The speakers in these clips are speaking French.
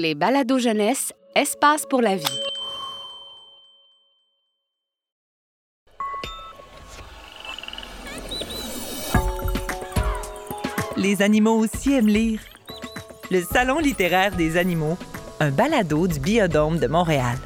Les balados jeunesse, espace pour la vie. Les animaux aussi aiment lire. Le Salon littéraire des animaux, un balado du Biodôme de Montréal.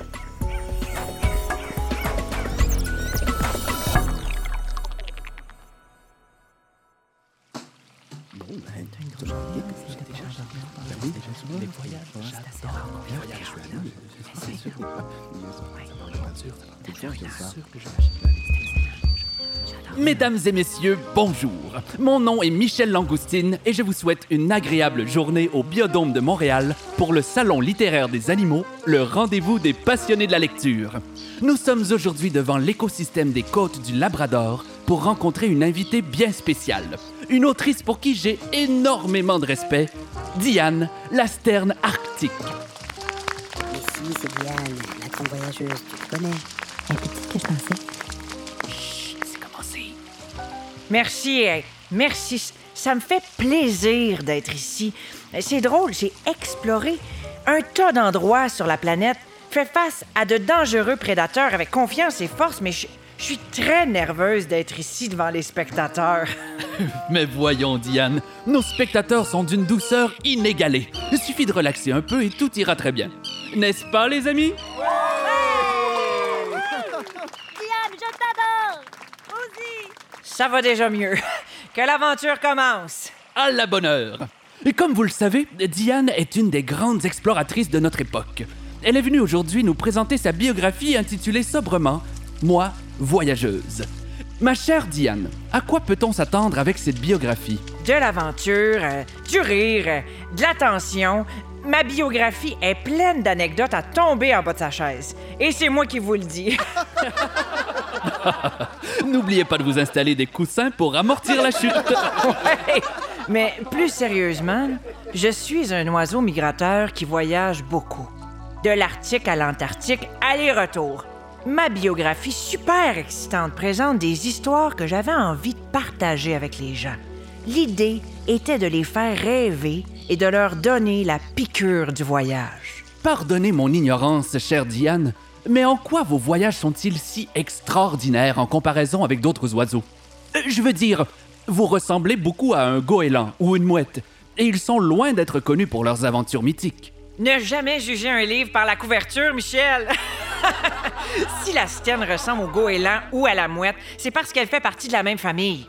Mesdames et messieurs, bonjour. Mon nom est Michel Langoustine et je vous souhaite une agréable journée au Biodôme de Montréal pour le Salon littéraire des animaux, le rendez-vous des passionnés de la lecture. Nous sommes aujourd'hui devant l'écosystème des côtes du Labrador pour rencontrer une invitée bien spéciale. Une autrice pour qui j'ai énormément de respect, Diane, la sterne arctique. Ici, c'est Diane, la grande voyageuse, tu te connais. Petite que je pensais. C'est commencé. Merci, euh, merci. Ça me fait plaisir d'être ici. C'est drôle, j'ai exploré un tas d'endroits sur la planète, fait face à de dangereux prédateurs avec confiance et force, mais je je suis très nerveuse d'être ici devant les spectateurs. Mais voyons, Diane, nos spectateurs sont d'une douceur inégalée. Il suffit de relaxer un peu et tout ira très bien. N'est-ce pas, les amis? Ça va déjà mieux. Que l'aventure commence. À la bonne heure. Et comme vous le savez, Diane est une des grandes exploratrices de notre époque. Elle est venue aujourd'hui nous présenter sa biographie intitulée sobrement Moi, voyageuse. Ma chère Diane, à quoi peut-on s'attendre avec cette biographie? De l'aventure, euh, du rire, euh, de l'attention. Ma biographie est pleine d'anecdotes à tomber en bas de sa chaise. Et c'est moi qui vous le dis. N'oubliez pas de vous installer des coussins pour amortir la chute. Ouais. Mais plus sérieusement, je suis un oiseau migrateur qui voyage beaucoup. De l'Arctique à l'Antarctique, aller-retour. Ma biographie super excitante présente des histoires que j'avais envie de partager avec les gens. L'idée était de les faire rêver et de leur donner la piqûre du voyage. Pardonnez mon ignorance, chère Diane, mais en quoi vos voyages sont-ils si extraordinaires en comparaison avec d'autres oiseaux? Euh, Je veux dire, vous ressemblez beaucoup à un goéland ou une mouette, et ils sont loin d'être connus pour leurs aventures mythiques. Ne jamais juger un livre par la couverture, Michel. si la sterne ressemble au goéland ou à la mouette, c'est parce qu'elle fait partie de la même famille.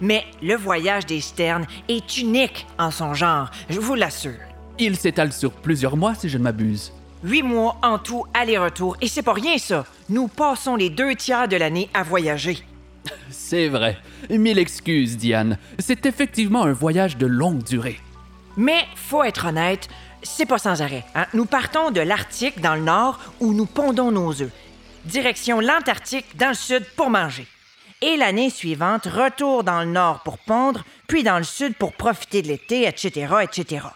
Mais le voyage des sternes est unique en son genre, je vous l'assure. Ils s'étalent sur plusieurs mois, si je ne m'abuse. Huit mois en tout aller-retour, et c'est pas rien ça. Nous passons les deux tiers de l'année à voyager. C'est vrai. Mille excuses, Diane. C'est effectivement un voyage de longue durée. Mais faut être honnête, c'est pas sans arrêt. hein. Nous partons de l'Arctique dans le nord où nous pondons nos œufs. Direction l'Antarctique dans le sud pour manger. Et l'année suivante, retour dans le nord pour pondre, puis dans le sud pour profiter de l'été, etc., etc.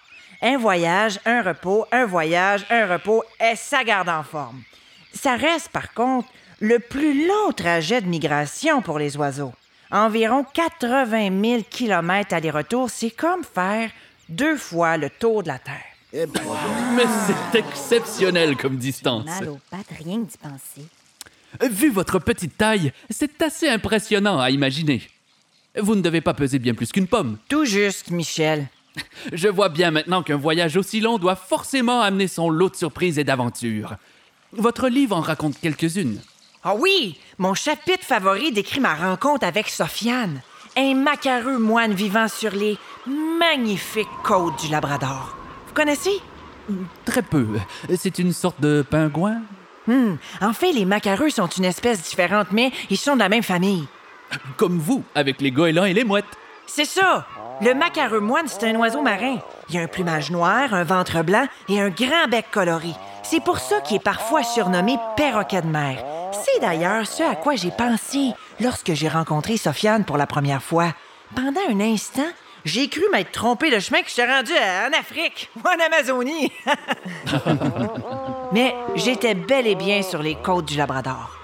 Un voyage, un repos, un voyage, un repos, et ça garde en forme. Ça reste par contre le plus long trajet de migration pour les oiseaux. Environ 80 000 km aller-retour, c'est comme faire deux fois le tour de la Terre. Mais c'est exceptionnel comme distance. Mal aux pattes, rien que d'y penser. Vu votre petite taille, c'est assez impressionnant à imaginer. Vous ne devez pas peser bien plus qu'une pomme. Tout juste, Michel. Je vois bien maintenant qu'un voyage aussi long doit forcément amener son lot de surprises et d'aventures. Votre livre en raconte quelques-unes. Ah oui, mon chapitre favori décrit ma rencontre avec Sofiane, un macareux moine vivant sur les magnifiques côtes du Labrador. Vous connaissez? Très peu. C'est une sorte de pingouin? Hmm, En fait, les macareux sont une espèce différente, mais ils sont de la même famille. Comme vous, avec les goélands et les mouettes. C'est ça! Le macareux moine, c'est un oiseau marin. Il a un plumage noir, un ventre blanc et un grand bec coloré. C'est pour ça qu'il est parfois surnommé perroquet de mer. C'est d'ailleurs ce à quoi j'ai pensé lorsque j'ai rencontré Sofiane pour la première fois. Pendant un instant, j'ai cru m'être trompé de chemin que j'étais rendu en Afrique ou en Amazonie. Mais j'étais bel et bien sur les côtes du Labrador.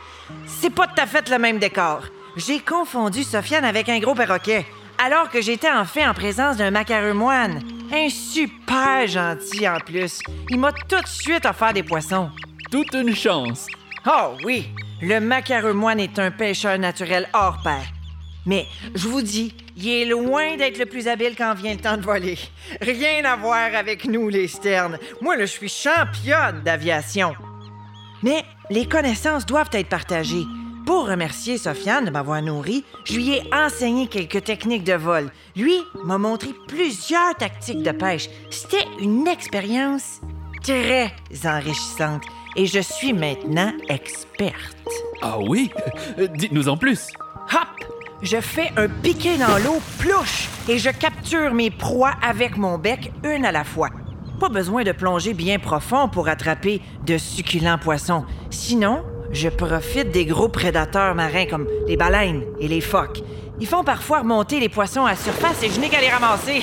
C'est pas tout à fait le même décor. J'ai confondu Sofiane avec un gros perroquet, alors que j'étais en fait en présence d'un macareux moine. Un super gentil en plus. Il m'a tout de suite offert des poissons. Toute une chance. Oh oui, le macareux moine est un pêcheur naturel hors pair. Mais je vous dis, il est loin d'être le plus habile quand vient le temps de voler. Rien à voir avec nous, les sternes. Moi, là, je suis championne d'aviation. Mais les connaissances doivent être partagées. Pour remercier Sofiane de m'avoir nourri, je lui ai enseigné quelques techniques de vol. Lui m'a montré plusieurs tactiques de pêche. C'était une expérience très enrichissante et je suis maintenant experte. Ah oui? Euh, Dites-nous en plus. Hop! Je fais un piqué dans l'eau, plouche, et je capture mes proies avec mon bec, une à la fois. Pas besoin de plonger bien profond pour attraper de succulents poissons. Sinon, je profite des gros prédateurs marins comme les baleines et les phoques. Ils font parfois remonter les poissons à la surface et je n'ai qu'à les ramasser.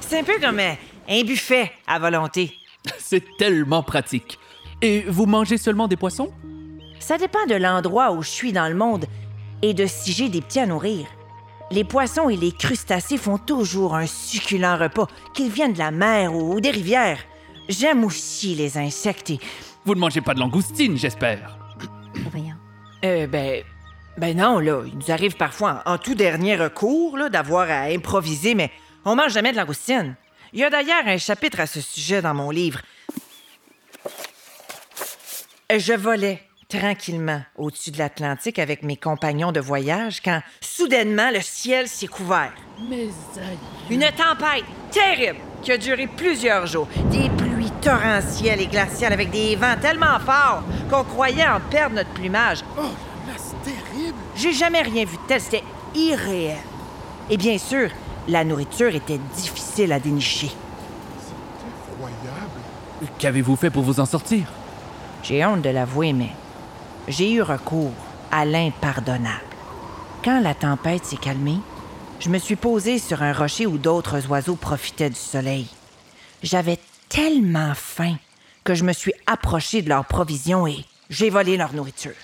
C'est un peu comme un, un buffet à volonté. C'est tellement pratique. Et vous mangez seulement des poissons? Ça dépend de l'endroit où je suis dans le monde et de si j'ai des petits à nourrir. Les poissons et les crustacés font toujours un succulent repas, qu'ils viennent de la mer ou des rivières. J'aime aussi les insectes et... Vous ne mangez pas de langoustine, j'espère. Voyons. Euh, ben... Ben non, là, il nous arrive parfois, en, en tout dernier recours, là, d'avoir à improviser, mais on mange jamais de langoustine. Il y a d'ailleurs un chapitre à ce sujet dans mon livre. Je volais tranquillement au-dessus de l'Atlantique avec mes compagnons de voyage quand soudainement le ciel s'est couvert. Mais Une tempête terrible qui a duré plusieurs jours. Des pluies torrentielles et glaciales avec des vents tellement forts qu'on croyait en perdre notre plumage. Oh, là, c'est terrible. J'ai jamais rien vu de tel, c'était irréel. Et bien sûr, la nourriture était difficile à dénicher. Incroyable. Qu'avez-vous fait pour vous en sortir? J'ai honte de l'avouer, mais j'ai eu recours à l'impardonnable. Quand la tempête s'est calmée, je me suis posé sur un rocher où d'autres oiseaux profitaient du soleil. J'avais tellement faim que je me suis approché de leurs provisions et j'ai volé leur nourriture.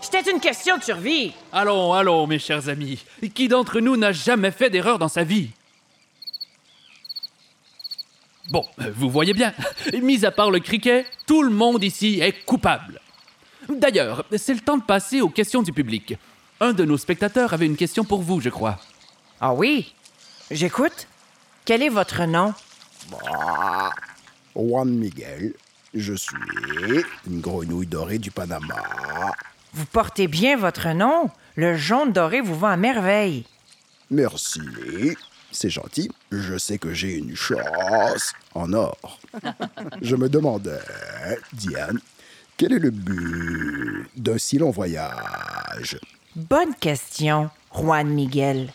C'était une question de survie. Allons, allons, mes chers amis. Qui d'entre nous n'a jamais fait d'erreur dans sa vie? Bon, euh, vous voyez bien, mis à part le criquet, tout le monde ici est coupable. D'ailleurs, c'est le temps de passer aux questions du public. Un de nos spectateurs avait une question pour vous, je crois. Ah oui? J'écoute. Quel est votre nom? Juan Miguel, je suis une grenouille dorée du Panama. Vous portez bien votre nom. Le jaune doré vous va à merveille. Merci. C'est gentil. Je sais que j'ai une chance en or. Je me demandais, Diane, quel est le but d'un si long voyage? Bonne question, Juan Miguel.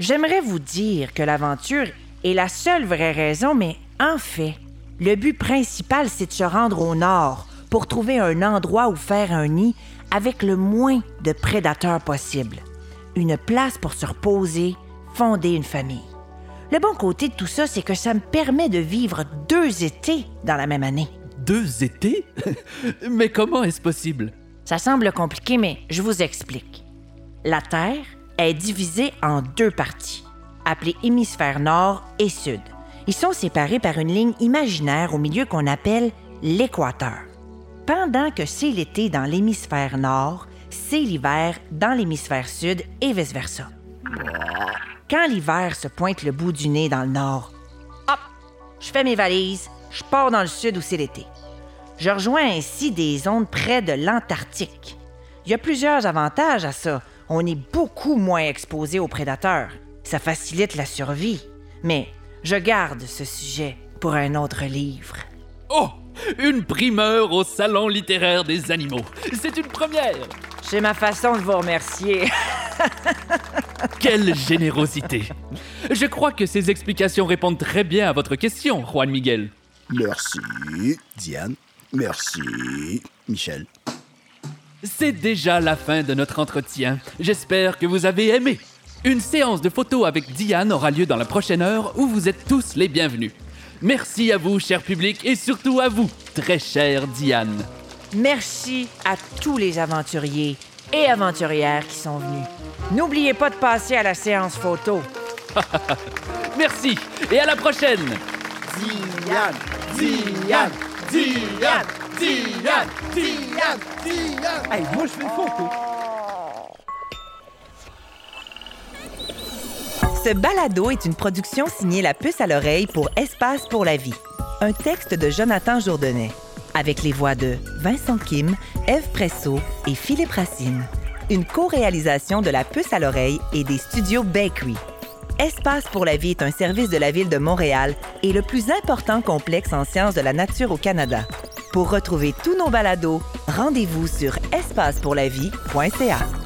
J'aimerais vous dire que l'aventure est la seule vraie raison, mais en fait, le but principal, c'est de se rendre au nord pour trouver un endroit où faire un nid avec le moins de prédateurs possible. Une place pour se reposer, fonder une famille. Le bon côté de tout ça, c'est que ça me permet de vivre deux étés dans la même année. Deux étés? Mais comment est-ce possible? Ça semble compliqué, mais je vous explique. La Terre est divisée en deux parties, appelées hémisphère nord et sud. Ils sont séparés par une ligne imaginaire au milieu qu'on appelle l'équateur. Pendant que c'est l'été dans l'hémisphère nord, c'est l'hiver dans l'hémisphère sud et vice-versa. Quand l'hiver se pointe le bout du nez dans le nord, hop, je fais mes valises, je pars dans le sud où c'est l'été. Je rejoins ainsi des zones près de l'Antarctique. Il y a plusieurs avantages à ça. On est beaucoup moins exposé aux prédateurs. Ça facilite la survie. Mais je garde ce sujet pour un autre livre. Oh! Une primeur au Salon littéraire des animaux. C'est une première! C'est ma façon de vous remercier. Quelle générosité! Je crois que ces explications répondent très bien à votre question, Juan Miguel. Merci, Diane. Merci, Michel. C'est déjà la fin de notre entretien. J'espère que vous avez aimé. Une séance de photos avec Diane aura lieu dans la prochaine heure où vous êtes tous les bienvenus. Merci à vous, cher public, et surtout à vous, très chère Diane. Merci à tous les aventuriers et aventurières qui sont venus. N'oubliez pas de passer à la séance photo. Merci et à la prochaine! Diane, Diane, Diane, Diane, Diane, Diane. Hey, moi, je fais une photo. Ce balado est une production signée La Puce à l'oreille pour Espace pour la vie. Un texte de Jonathan Jourdanet. Avec les voix de Vincent Kim, Eve Presso et Philippe Racine. Une co-réalisation de La Puce à l'oreille et des studios Bakery. Espace pour la vie est un service de la Ville de Montréal et le plus important complexe en sciences de la nature au Canada. Pour retrouver tous nos balados, rendez-vous sur espacepourlavie.ca.